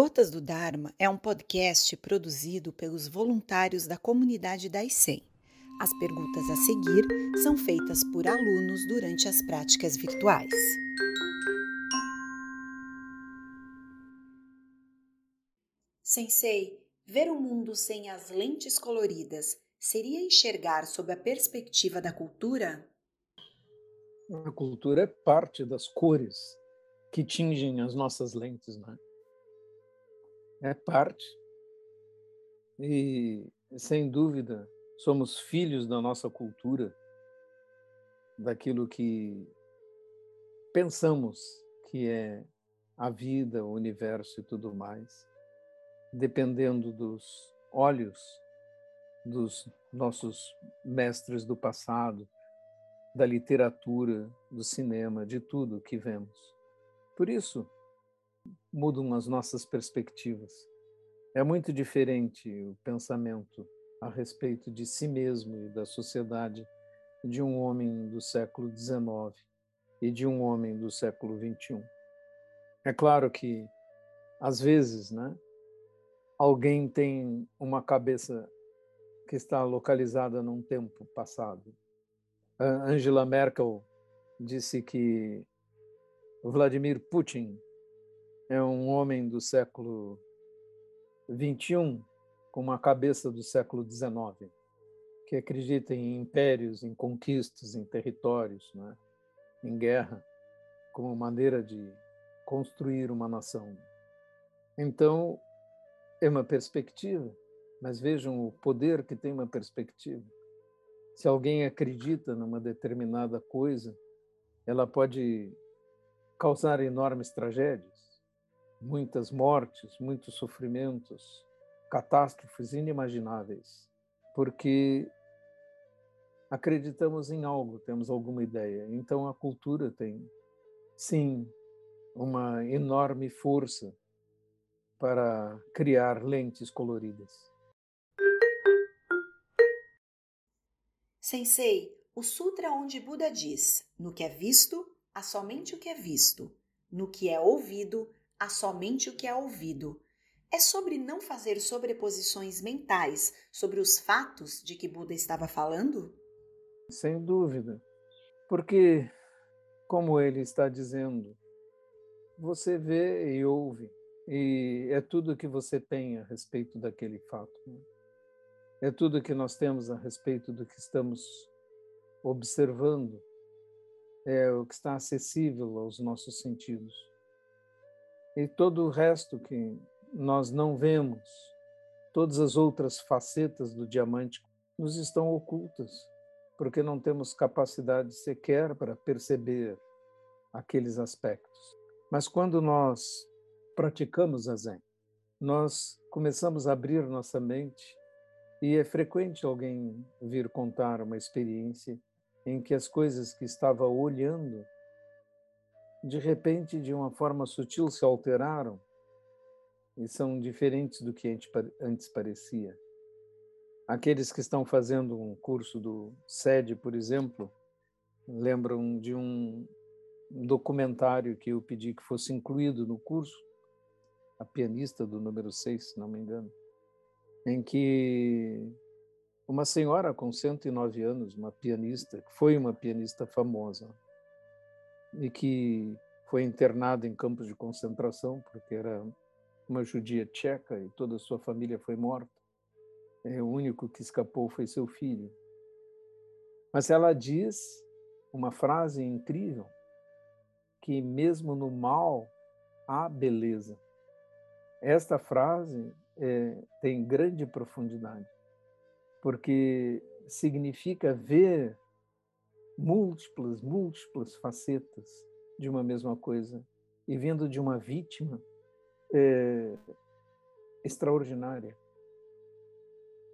Gotas do Dharma é um podcast produzido pelos voluntários da comunidade da ICEM. As perguntas a seguir são feitas por alunos durante as práticas virtuais. Sensei, ver o mundo sem as lentes coloridas seria enxergar sob a perspectiva da cultura? A cultura é parte das cores que tingem as nossas lentes, né? É parte. E, sem dúvida, somos filhos da nossa cultura, daquilo que pensamos que é a vida, o universo e tudo mais, dependendo dos olhos dos nossos mestres do passado, da literatura, do cinema, de tudo que vemos. Por isso, mudam as nossas perspectivas. É muito diferente o pensamento a respeito de si mesmo e da sociedade de um homem do século XIX e de um homem do século XXI. É claro que, às vezes, né, alguém tem uma cabeça que está localizada num tempo passado. Angela Merkel disse que Vladimir Putin é um homem do século 21 com uma cabeça do século 19 que acredita em impérios, em conquistas, em territórios, né? em guerra, como maneira de construir uma nação. Então, é uma perspectiva, mas vejam o poder que tem uma perspectiva. Se alguém acredita numa determinada coisa, ela pode causar enormes tragédias muitas mortes, muitos sofrimentos, catástrofes inimagináveis, porque acreditamos em algo, temos alguma ideia. Então a cultura tem, sim, uma enorme força para criar lentes coloridas. Sensei, o sutra onde Buda diz: no que é visto, há somente o que é visto, no que é ouvido, há somente o que é ouvido. É sobre não fazer sobreposições mentais sobre os fatos de que Buda estava falando? Sem dúvida. Porque, como ele está dizendo, você vê e ouve, e é tudo que você tem a respeito daquele fato. Né? É tudo que nós temos a respeito do que estamos observando, é o que está acessível aos nossos sentidos e todo o resto que nós não vemos, todas as outras facetas do diamante nos estão ocultas, porque não temos capacidade sequer para perceber aqueles aspectos. Mas quando nós praticamos a Zen, nós começamos a abrir nossa mente e é frequente alguém vir contar uma experiência em que as coisas que estava olhando de repente, de uma forma sutil, se alteraram e são diferentes do que antes parecia. Aqueles que estão fazendo um curso do SED, por exemplo, lembram de um documentário que eu pedi que fosse incluído no curso, a pianista do número 6, se não me engano, em que uma senhora com 109 anos, uma pianista, que foi uma pianista famosa, e que foi internado em campos de concentração porque era uma judia tcheca e toda a sua família foi morta. É, o único que escapou foi seu filho. Mas ela diz uma frase incrível que mesmo no mal há beleza. Esta frase é, tem grande profundidade, porque significa ver múltiplas, múltiplas facetas de uma mesma coisa e vindo de uma vítima é, extraordinária.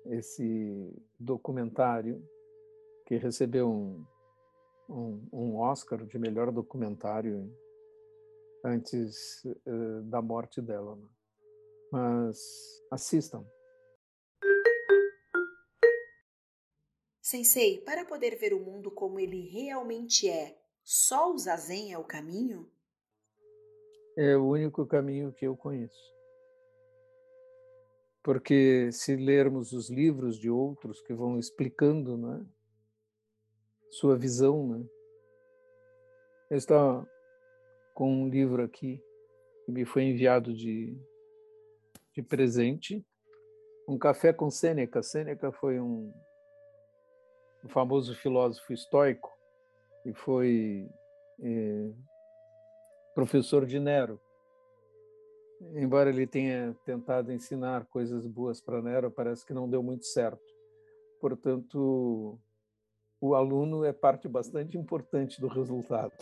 Esse documentário que recebeu um, um, um Oscar de melhor documentário antes uh, da morte dela. Né? Mas assistam, Sensei, para poder ver o mundo como ele realmente é, só o zazen é o caminho? É o único caminho que eu conheço. Porque se lermos os livros de outros que vão explicando né, sua visão, né, eu estou com um livro aqui que me foi enviado de, de presente, um café com Sêneca. Sêneca foi um, um famoso filósofo estoico e foi é, professor de Nero. Embora ele tenha tentado ensinar coisas boas para Nero, parece que não deu muito certo. Portanto, o aluno é parte bastante importante do resultado.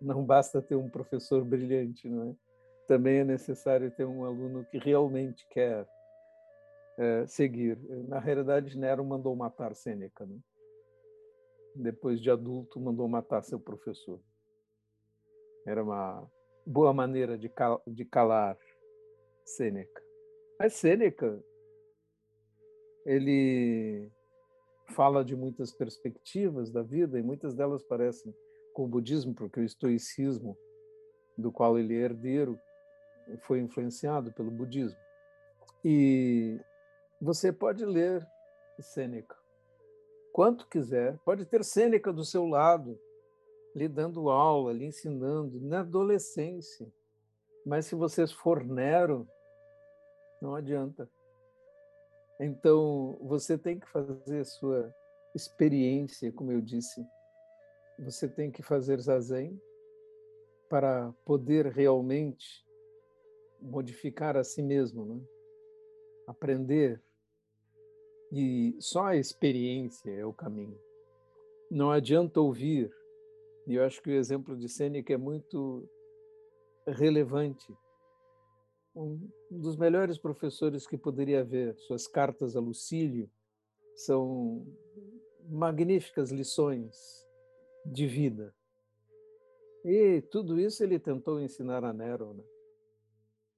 Não basta ter um professor brilhante, não é? Também é necessário ter um aluno que realmente quer é, seguir. Na realidade, Nero mandou matar Sêneca. Né? Depois de adulto, mandou matar seu professor. Era uma boa maneira de, cal de calar Sêneca. Mas Sêneca, ele fala de muitas perspectivas da vida e muitas delas parecem com o budismo, porque o estoicismo, do qual ele é herdeiro, foi influenciado pelo budismo. E você pode ler Sêneca quanto quiser, pode ter Sêneca do seu lado, lhe dando aula, lhe ensinando, na adolescência. Mas se você for Nero, não adianta. Então, você tem que fazer sua experiência, como eu disse. Você tem que fazer zazen para poder realmente modificar a si mesmo, né? aprender. E só a experiência é o caminho. Não adianta ouvir e eu acho que o exemplo de Sêneca é muito relevante. Um dos melhores professores que poderia haver, suas cartas a Lucílio são magníficas lições de vida. E tudo isso ele tentou ensinar a Nero. Né?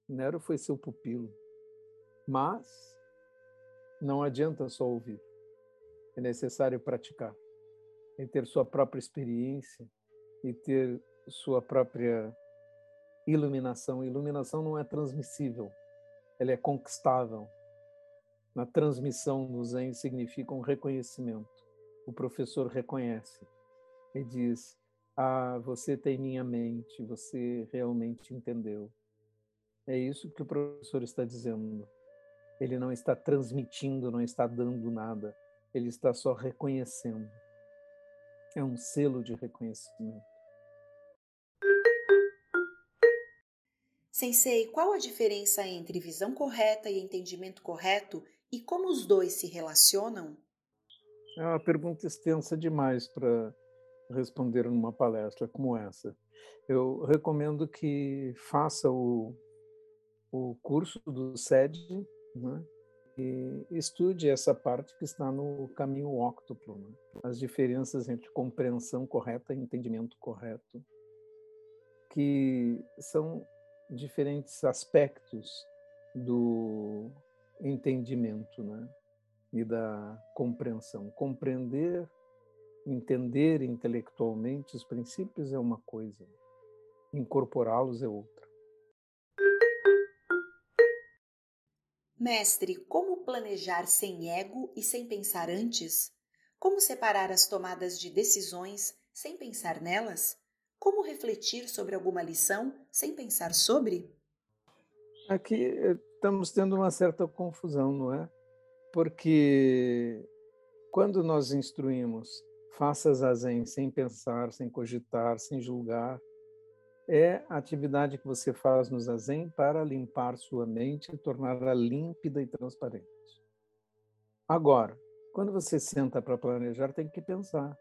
Nero foi seu pupilo. Mas não adianta só ouvir, é necessário praticar, é ter sua própria experiência e ter sua própria iluminação. Iluminação não é transmissível, ela é conquistável. Na transmissão no Zen significa um reconhecimento. O professor reconhece e diz: Ah, você tem minha mente, você realmente entendeu. É isso que o professor está dizendo. Ele não está transmitindo, não está dando nada, ele está só reconhecendo. É um selo de reconhecimento. Sensei, qual a diferença entre visão correta e entendimento correto e como os dois se relacionam? É uma pergunta extensa demais para responder numa palestra como essa. Eu recomendo que faça o, o curso do SED né, estude essa parte que está no caminho óctuplo, né, as diferenças entre compreensão correta e entendimento correto, que são diferentes aspectos do entendimento né? e da compreensão. Compreender, entender intelectualmente os princípios é uma coisa, incorporá-los é outra. Mestre, como planejar sem ego e sem pensar antes? Como separar as tomadas de decisões sem pensar nelas? Como refletir sobre alguma lição sem pensar sobre? Aqui eh, estamos tendo uma certa confusão, não é? Porque quando nós instruímos faça zazen sem pensar, sem cogitar, sem julgar, é a atividade que você faz no zazen para limpar sua mente e torná-la límpida e transparente. Agora, quando você senta para planejar, tem que pensar.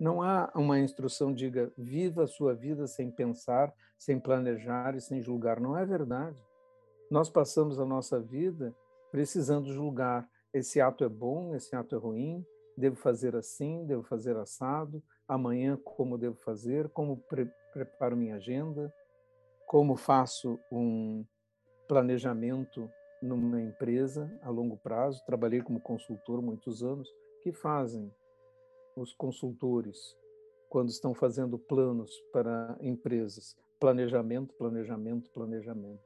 Não há uma instrução diga viva a sua vida sem pensar, sem planejar e sem julgar. Não é verdade. Nós passamos a nossa vida precisando julgar. Esse ato é bom, esse ato é ruim, devo fazer assim, devo fazer assado, amanhã como devo fazer, como pre preparo minha agenda, como faço um planejamento numa empresa a longo prazo. Trabalhei como consultor muitos anos, que fazem os consultores quando estão fazendo planos para empresas. Planejamento, planejamento, planejamento.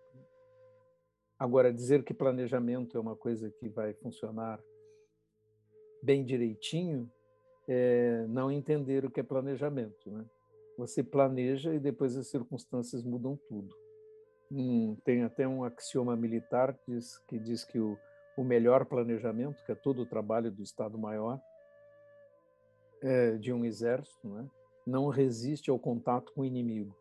Agora, dizer que planejamento é uma coisa que vai funcionar bem direitinho é não entender o que é planejamento. Né? Você planeja e depois as circunstâncias mudam tudo. Hum, tem até um axioma militar que diz que, diz que o, o melhor planejamento, que é todo o trabalho do Estado-Maior, é, de um exército, né? não resiste ao contato com o inimigo.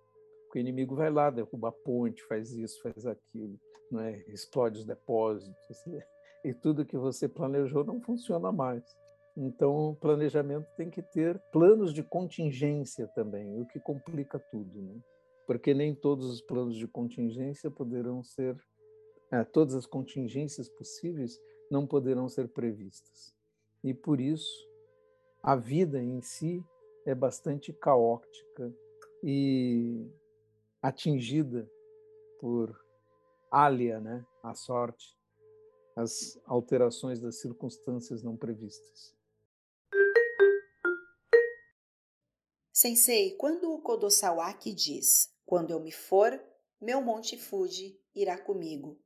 O inimigo vai lá, derruba a ponte, faz isso, faz aquilo, né? explode os depósitos, e tudo que você planejou não funciona mais. Então, o planejamento tem que ter planos de contingência também, o que complica tudo, né? porque nem todos os planos de contingência poderão ser, é, todas as contingências possíveis não poderão ser previstas. E por isso, a vida em si é bastante caótica e atingida por alha, né, a sorte, as alterações das circunstâncias não previstas. Sensei, quando o Kodosawaki diz: "Quando eu me for, meu monte Fuji irá comigo",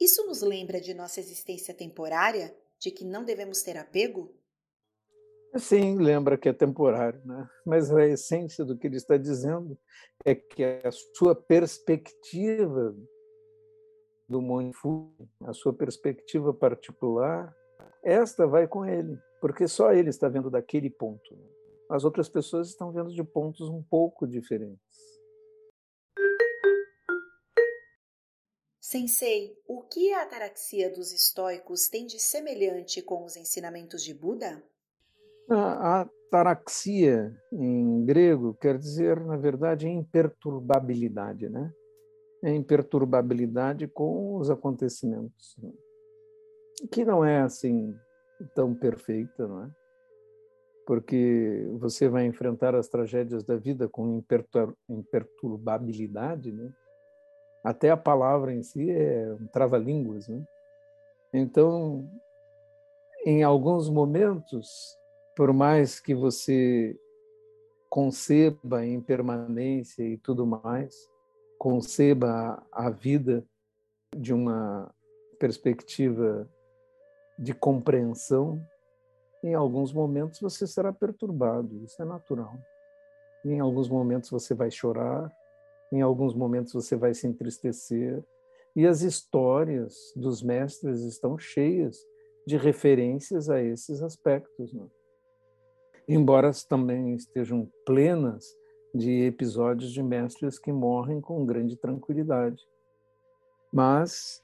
isso nos lembra de nossa existência temporária, de que não devemos ter apego? Sim, lembra que é temporário, né? mas a essência do que ele está dizendo é que a sua perspectiva do Monte Fuji, a sua perspectiva particular, esta vai com ele, porque só ele está vendo daquele ponto. As outras pessoas estão vendo de pontos um pouco diferentes. Sensei, o que a ataraxia dos estoicos tem de semelhante com os ensinamentos de Buda? A ataraxia, em grego, quer dizer, na verdade, imperturbabilidade, né? É imperturbabilidade com os acontecimentos, né? que não é assim tão perfeita, não é? Porque você vai enfrentar as tragédias da vida com imperturbabilidade, né? Até a palavra em si é um trava-línguas, né? Então, em alguns momentos, por mais que você conceba em permanência e tudo mais, conceba a vida de uma perspectiva de compreensão, em alguns momentos você será perturbado, isso é natural. Em alguns momentos você vai chorar, em alguns momentos você vai se entristecer, e as histórias dos mestres estão cheias de referências a esses aspectos. Né? embora também estejam plenas de episódios de mestres que morrem com grande tranquilidade. Mas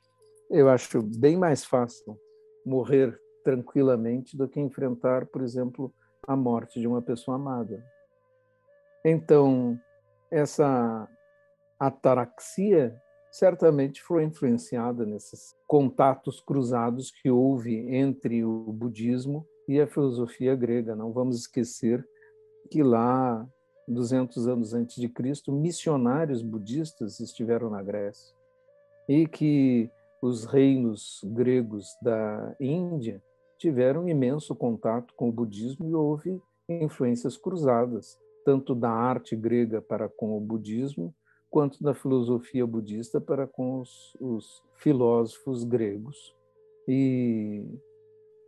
eu acho bem mais fácil morrer tranquilamente do que enfrentar, por exemplo, a morte de uma pessoa amada. Então, essa ataraxia certamente foi influenciada nesses contatos cruzados que houve entre o budismo e a filosofia grega. Não vamos esquecer que lá, 200 anos antes de Cristo, missionários budistas estiveram na Grécia e que os reinos gregos da Índia tiveram imenso contato com o budismo e houve influências cruzadas, tanto da arte grega para com o budismo, quanto da filosofia budista para com os, os filósofos gregos. E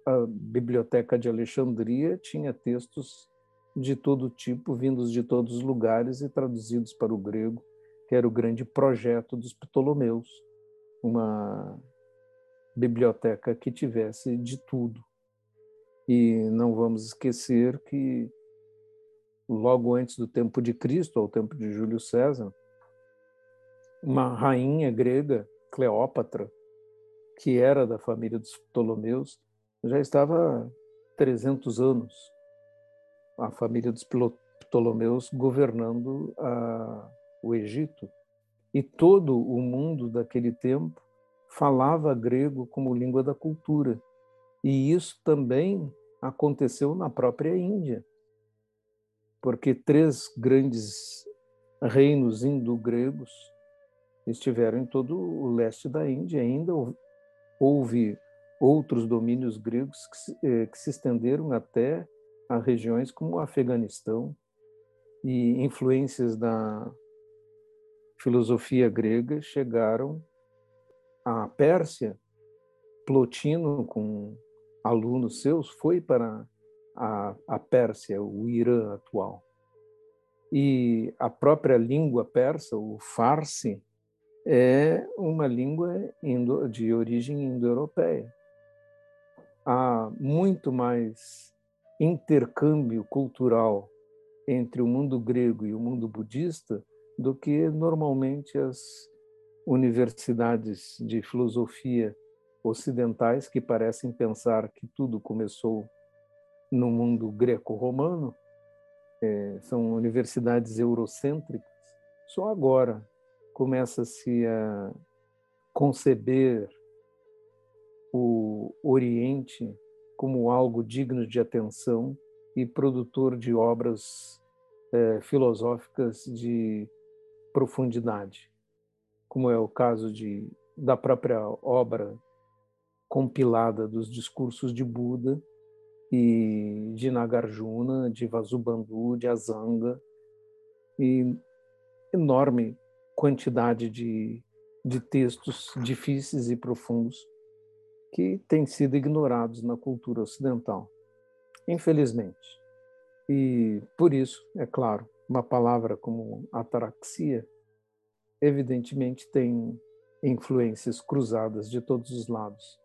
a Biblioteca de Alexandria tinha textos de todo tipo, vindos de todos os lugares e traduzidos para o grego, que era o grande projeto dos Ptolomeus, uma biblioteca que tivesse de tudo. E não vamos esquecer que logo antes do tempo de Cristo, ao tempo de Júlio César, uma rainha grega, Cleópatra, que era da família dos Ptolomeus, já estava há 300 anos a família dos Ptolomeus governando a, o Egito. E todo o mundo daquele tempo falava grego como língua da cultura. E isso também aconteceu na própria Índia, porque três grandes reinos indo-gregos estiveram em todo o leste da Índia. Ainda houve outros domínios gregos que se, eh, que se estenderam até a regiões como o Afeganistão e influências da filosofia grega chegaram a Pérsia, Plotino, com alunos seus, foi para a, a Pérsia, o Irã atual. E a própria língua persa, o Farsi, é uma língua indo, de origem indo-europeia. Há muito mais intercâmbio cultural entre o mundo grego e o mundo budista do que normalmente as universidades de filosofia ocidentais que parecem pensar que tudo começou no mundo greco-romano, é, são universidades eurocêntricas. Só agora começa-se a conceber o Oriente como algo digno de atenção e produtor de obras é, filosóficas de profundidade, como é o caso de, da própria obra compilada dos discursos de Buda e de Nagarjuna, de Vasubandhu, de Azanga, e enorme quantidade de, de textos difíceis e profundos que têm sido ignorados na cultura ocidental, infelizmente. E por isso, é claro, uma palavra como ataraxia evidentemente tem influências cruzadas de todos os lados